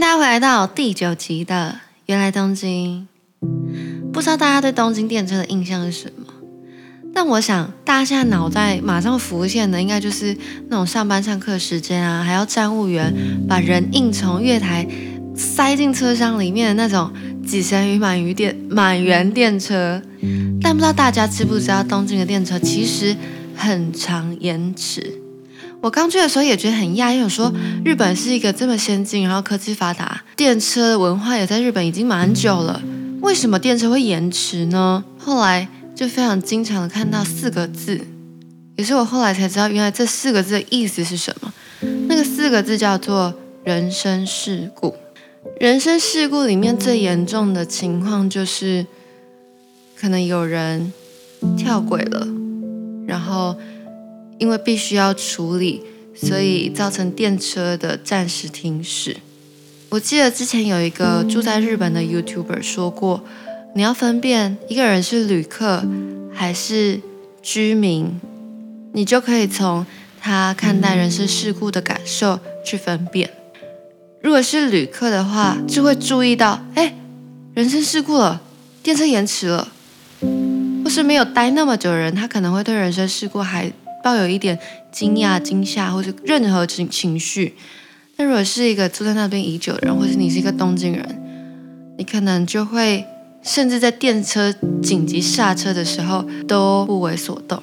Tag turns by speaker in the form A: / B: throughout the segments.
A: 大家回来到第九集的《原来东京》。不知道大家对东京电车的印象是什么？但我想大家现在脑袋马上浮现的，应该就是那种上班上课时间啊，还要站务员把人硬从月台塞进车厢里面的那种挤成鱼满鱼电满员电车。但不知道大家知不知道，东京的电车其实很长延迟。我刚去的时候也觉得很讶异，我说日本是一个这么先进，然后科技发达，电车文化也在日本已经蛮久了，为什么电车会延迟呢？后来就非常经常的看到四个字，也是我后来才知道，原来这四个字的意思是什么。那个四个字叫做人身事故。人身事故里面最严重的情况就是，可能有人跳轨了，然后。因为必须要处理，所以造成电车的暂时停驶。我记得之前有一个住在日本的 YouTuber 说过，你要分辨一个人是旅客还是居民，你就可以从他看待人生事故的感受去分辨。如果是旅客的话，就会注意到，哎，人生事故了，电车延迟了，或是没有待那么久的人，他可能会对人生事故还。抱有一点惊讶、惊吓或者任何情情绪。那如果是一个住在那边已久的人，或是你是一个东京人，你可能就会甚至在电车紧急刹车的时候都不为所动。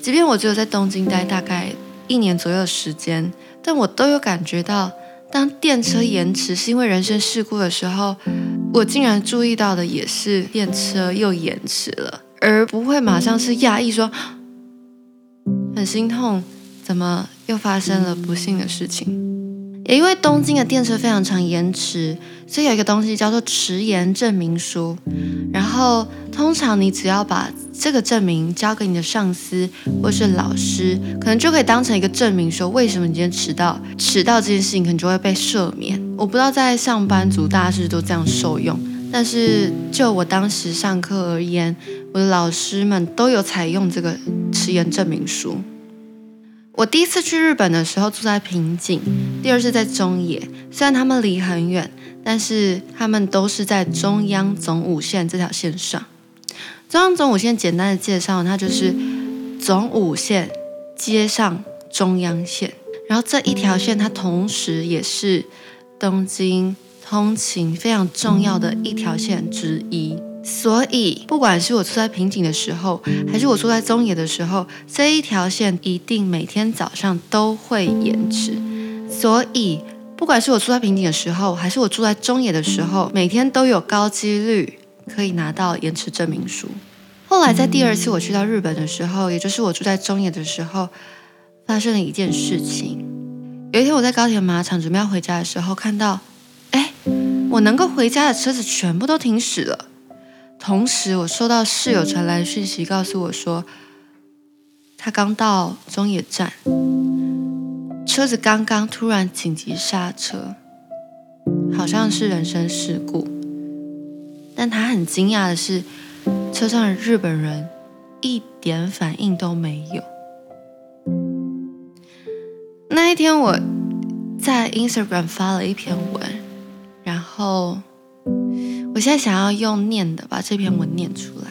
A: 即便我只有在东京待大概一年左右的时间，但我都有感觉到，当电车延迟是因为人身事故的时候，我竟然注意到的也是电车又延迟了，而不会马上是讶异说。很心痛，怎么又发生了不幸的事情？也因为东京的电车非常常延迟，所以有一个东西叫做迟延证明书。然后通常你只要把这个证明交给你的上司或是老师，可能就可以当成一个证明，说为什么你今天迟到，迟到这件事情可能就会被赦免。我不知道在上班族大家是不是都这样受用，但是就我当时上课而言，我的老师们都有采用这个迟延证明书。我第一次去日本的时候住在平井，第二次在中野。虽然他们离很远，但是他们都是在中央总武线这条线上。中央总武线简单的介绍，它就是总武线接上中央线，然后这一条线它同时也是东京通勤非常重要的一条线之一。所以，不管是我住在平井的时候，还是我住在中野的时候，这一条线一定每天早上都会延迟。所以，不管是我住在平井的时候，还是我住在中野的时候，每天都有高几率可以拿到延迟证明书。后来，在第二次我去到日本的时候，也就是我住在中野的时候，发生了一件事情。有一天，我在高铁马场准备要回家的时候，看到，我能够回家的车子全部都停驶了。同时，我收到室友传来的讯息，告诉我说，他刚到中野站，车子刚刚突然紧急刹车，好像是人身事故。但他很惊讶的是，车上的日本人一点反应都没有。那一天，我在 Instagram 发了一篇文，然后。我现在想要用念的把这篇文念出来。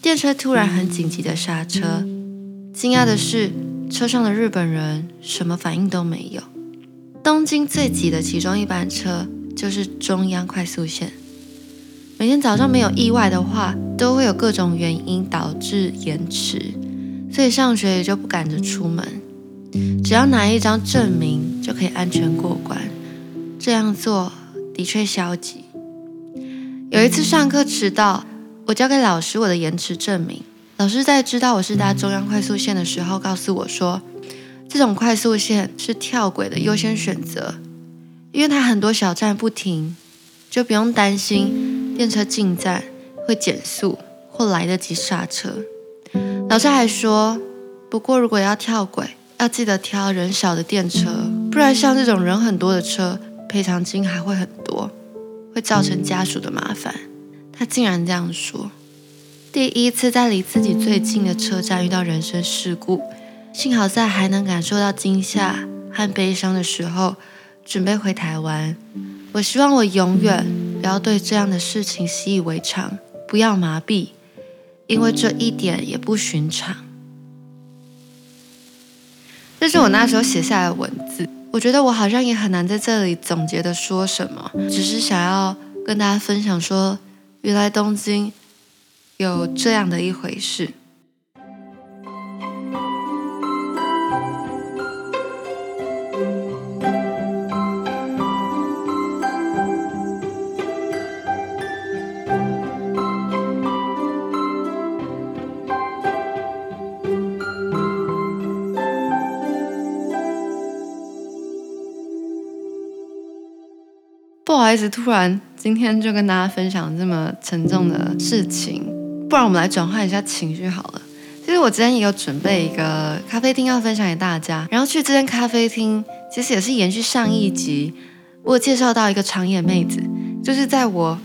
A: 电车突然很紧急的刹车，惊讶的是车上的日本人什么反应都没有。东京最挤的其中一班车就是中央快速线。每天早上没有意外的话，都会有各种原因导致延迟，所以上学也就不赶着出门，只要拿一张证明就可以安全过关。这样做的确消极。有一次上课迟到，我交给老师我的延迟证明。老师在知道我是搭中央快速线的时候，告诉我说，这种快速线是跳轨的优先选择，因为它很多小站不停，就不用担心电车进站会减速或来得及刹车。老师还说，不过如果要跳轨，要记得挑人少的电车，不然像这种人很多的车，赔偿金还会很多。会造成家属的麻烦，他竟然这样说。第一次在离自己最近的车站遇到人身事故，幸好在还能感受到惊吓和悲伤的时候，准备回台湾。我希望我永远不要对这样的事情习以为常，不要麻痹，因为这一点也不寻常。这是我那时候写下来的文字。我觉得我好像也很难在这里总结的说什么，只是想要跟大家分享说，原来东京有这样的一回事。好意思，突然今天就跟大家分享这么沉重的事情，不然我们来转换一下情绪好了。其实我今天也有准备一个咖啡厅要分享给大家，然后去这间咖啡厅，其实也是延续上一集，我介绍到一个长野妹子，就是在我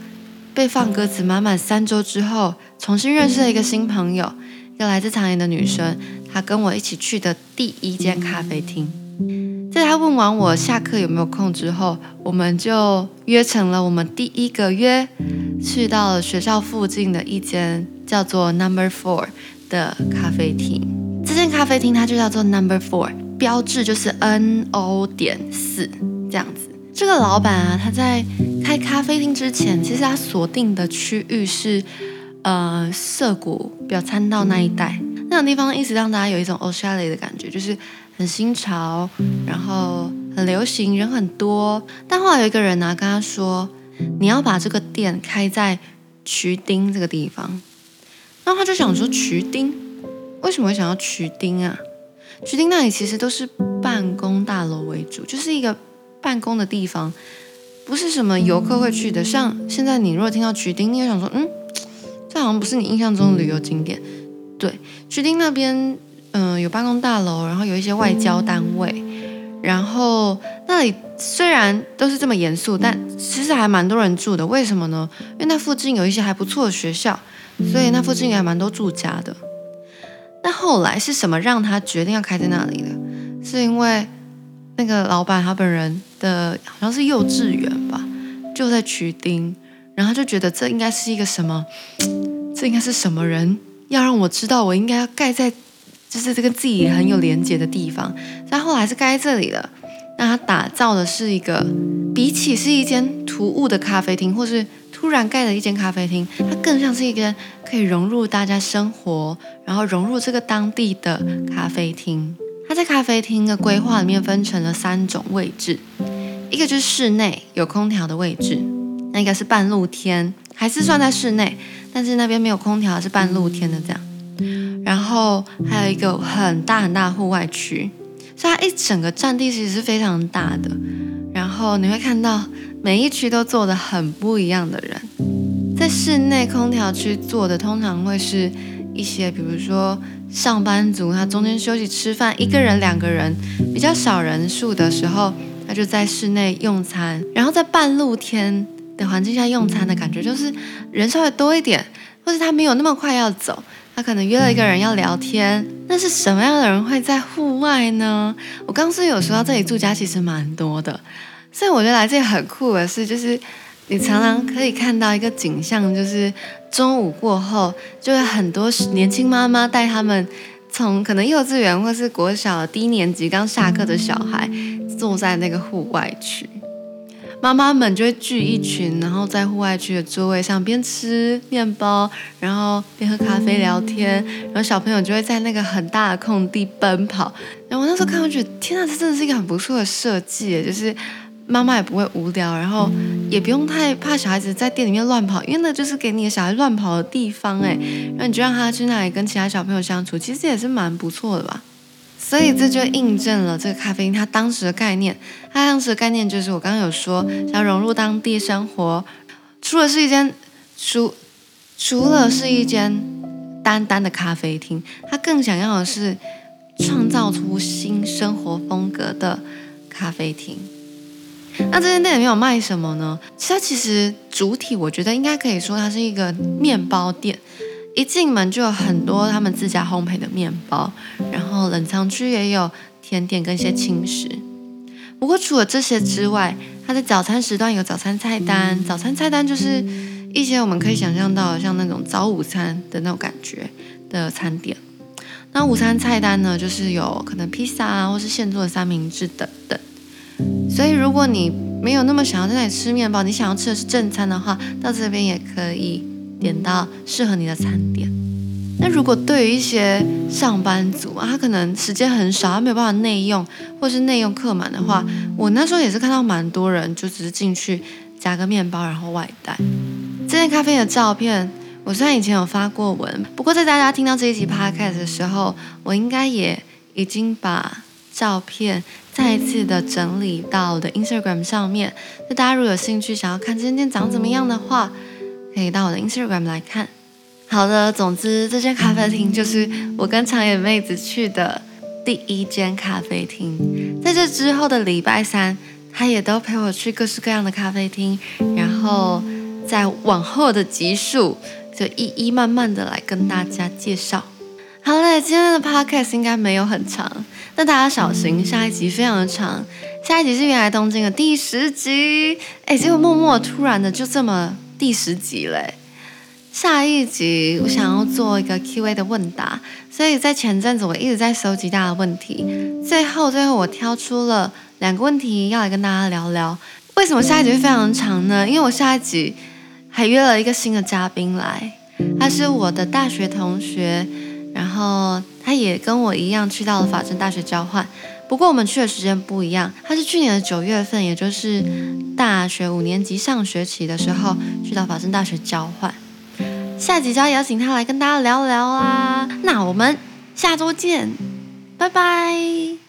A: 被放鸽子满满三周之后，重新认识了一个新朋友，一个来自长野的女生，她跟我一起去的第一间咖啡厅。在他问完我下课有没有空之后，我们就约成了我们第一个约，去到了学校附近的一间叫做 Number Four 的咖啡厅。这间咖啡厅它就叫做 Number Four，标志就是 N O 点四这样子。这个老板啊，他在开咖啡厅之前，其实他锁定的区域是呃涩谷表参道那一带，那种地方一直让大家有一种おしゃれ的感觉，就是。很新潮，然后很流行，人很多。但后来有一个人呢、啊，跟他说：“你要把这个店开在渠町这个地方。”然后他就想说：“渠町为什么会想要渠町啊？渠町那里其实都是办公大楼为主，就是一个办公的地方，不是什么游客会去的。像现在你如果听到渠町，你会想说：嗯，这好像不是你印象中的旅游景点。 对，渠町那边。”嗯，有办公大楼，然后有一些外交单位，然后那里虽然都是这么严肃，但其实还蛮多人住的。为什么呢？因为那附近有一些还不错的学校，所以那附近也还蛮多住家的。那后来是什么让他决定要开在那里的？是因为那个老板他本人的好像是幼稚园吧，就在渠町，然后他就觉得这应该是一个什么？这应该是什么人要让我知道我应该要盖在。就是这个自己很有连接的地方，但后来是盖在这里了。那它打造的是一个，比起是一间突兀的咖啡厅，或是突然盖的一间咖啡厅，它更像是一间可以融入大家生活，然后融入这个当地的咖啡厅。它在咖啡厅的规划里面分成了三种位置，一个就是室内有空调的位置，那一个是半露天，还是算在室内，但是那边没有空调，是半露天的这样。然后还有一个很大很大的户外区，所以它一整个占地其实是非常大的。然后你会看到每一区都坐的很不一样的人，在室内空调区坐的通常会是一些，比如说上班族，他中间休息吃饭，一个人两个人比较少人数的时候，他就在室内用餐。然后在半露天的环境下用餐的感觉，就是人稍微多一点，或是他没有那么快要走。他可能约了一个人要聊天，那是什么样的人会在户外呢？我刚是有说到这里住家其实蛮多的，所以我觉得来这里很酷的是，就是你常常可以看到一个景象，就是中午过后，就会很多年轻妈妈带他们从可能幼稚园或是国小低年级刚下课的小孩坐在那个户外区。妈妈们就会聚一群，然后在户外区的座位上边吃面包，然后边喝咖啡聊天，然后小朋友就会在那个很大的空地奔跑。然后我那时候看，我觉得天哪，这真的是一个很不错的设计，就是妈妈也不会无聊，然后也不用太怕小孩子在店里面乱跑，因为那就是给你的小孩乱跑的地方哎，然后你就让他去那里跟其他小朋友相处，其实也是蛮不错的吧。所以这就印证了这个咖啡厅它当时的概念。它当时的概念就是我刚刚有说，想要融入当地生活，除了是一间除除了是一间单单的咖啡厅，它更想要的是创造出新生活风格的咖啡厅。那这间店里面有卖什么呢？它其实主体我觉得应该可以说它是一个面包店。一进门就有很多他们自家烘焙的面包，然后冷藏区也有甜点跟一些轻食。不过除了这些之外，它的早餐时段有早餐菜单，早餐菜单就是一些我们可以想象到像那种早午餐的那种感觉的餐点。那午餐菜单呢，就是有可能披萨啊，或是现做的三明治等等。所以如果你没有那么想要在那里吃面包，你想要吃的是正餐的话，到这边也可以点到适合你的餐点。那如果对于一些上班族啊，他可能时间很少，他没有办法内用，或是内用客满的话，我那时候也是看到蛮多人就只是进去夹个面包，然后外带。这间咖啡的照片，我虽然以前有发过文，不过在大家听到这一集 podcast 的时候，我应该也已经把照片再一次的整理到我的 Instagram 上面。那大家如果有兴趣想要看这间店长怎么样的话，可以到我的 Instagram 来看。好的，总之这间咖啡厅就是我跟长野妹子去的第一间咖啡厅。在这之后的礼拜三，她也都陪我去各式各样的咖啡厅，然后在往后的集数就一一慢慢的来跟大家介绍。好嘞，今天的 podcast 应该没有很长，但大家小心，下一集非常的长。下一集是原来东京的第十集，哎，结果默默突然的就这么第十集嘞。下一集我想要做一个 Q&A 的问答，所以在前阵子我一直在收集大家的问题，最后最后我挑出了两个问题要来跟大家聊聊。为什么下一集会非常长呢？因为我下一集还约了一个新的嘉宾来，他是我的大学同学，然后他也跟我一样去到了法政大学交换，不过我们去的时间不一样，他是去年的九月份，也就是大学五年级上学期的时候去到法政大学交换。下集就要邀请他来跟大家聊聊啦，那我们下周见，拜拜。